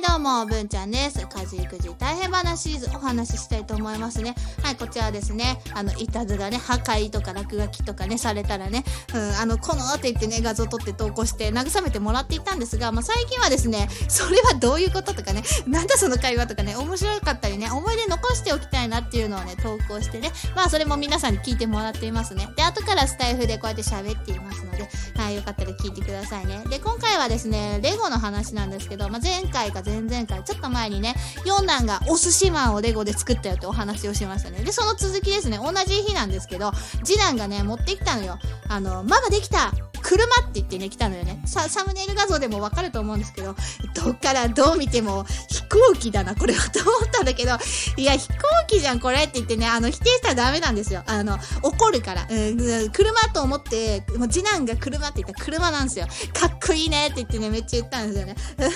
はいどうも、文ちゃんです。家事育児大変話シリーズお話ししたいと思いますね。はい、こちらですね。あの、いたずらね、破壊とか落書きとかね、されたらね、うん、あの、このって言ってね、画像撮って投稿して慰めてもらっていたんですが、まあ、最近はですね、それはどういうこととかね、なんだその会話とかね、面白かったりね、思い出残しておきたいなっていうのをね、投稿してね、まあ、それも皆さんに聞いてもらっていますね。で、後からスタイフでこうやって喋っていますので、よかったら聞いてくださいね。で、今回はですね、レゴの話なんですけど、まあ、前回か前々回、ちょっと前にね、四男がお寿司マンをレゴで作ったよってお話をしましたね。で、その続きですね、同じ日なんですけど、次男がね、持ってきたのよ。あの、ママできた車って言ってね、来たのよね。さ、サムネイル画像でもわかると思うんですけど、どっからどう見ても飛行機だな、これはと思ったんだけど、いや、飛行機じゃん、これって言ってね、あの、否定したらダメなんですよ。あの、怒るから。うん、車と思って、もう次男が車って言ったら車なんですよ。かっいいねって言ってね、めっちゃ言ったんですよね。で、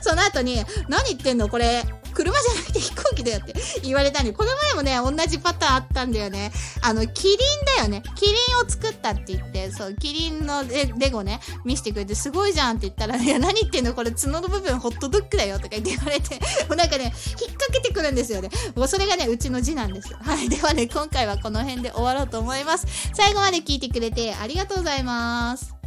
その後に、何言ってんの？これ、車じゃなくて飛行機だよって 言われたんで、この前もね、同じパターンあったんだよね。あの、キリンだよね。キリンを作ったって言って、そう、キリンのレレゴね、見せてくれて、すごいじゃんって言ったら、いや、何言ってんの？これ角の部分ホットドッグだよとか言って言われて、もうなんかね、引っ掛けてくるんですよね。もうそれがね、うちの字なんです。はい。ではね、今回はこの辺で終わろうと思います。最後まで聞いてくれてありがとうございます。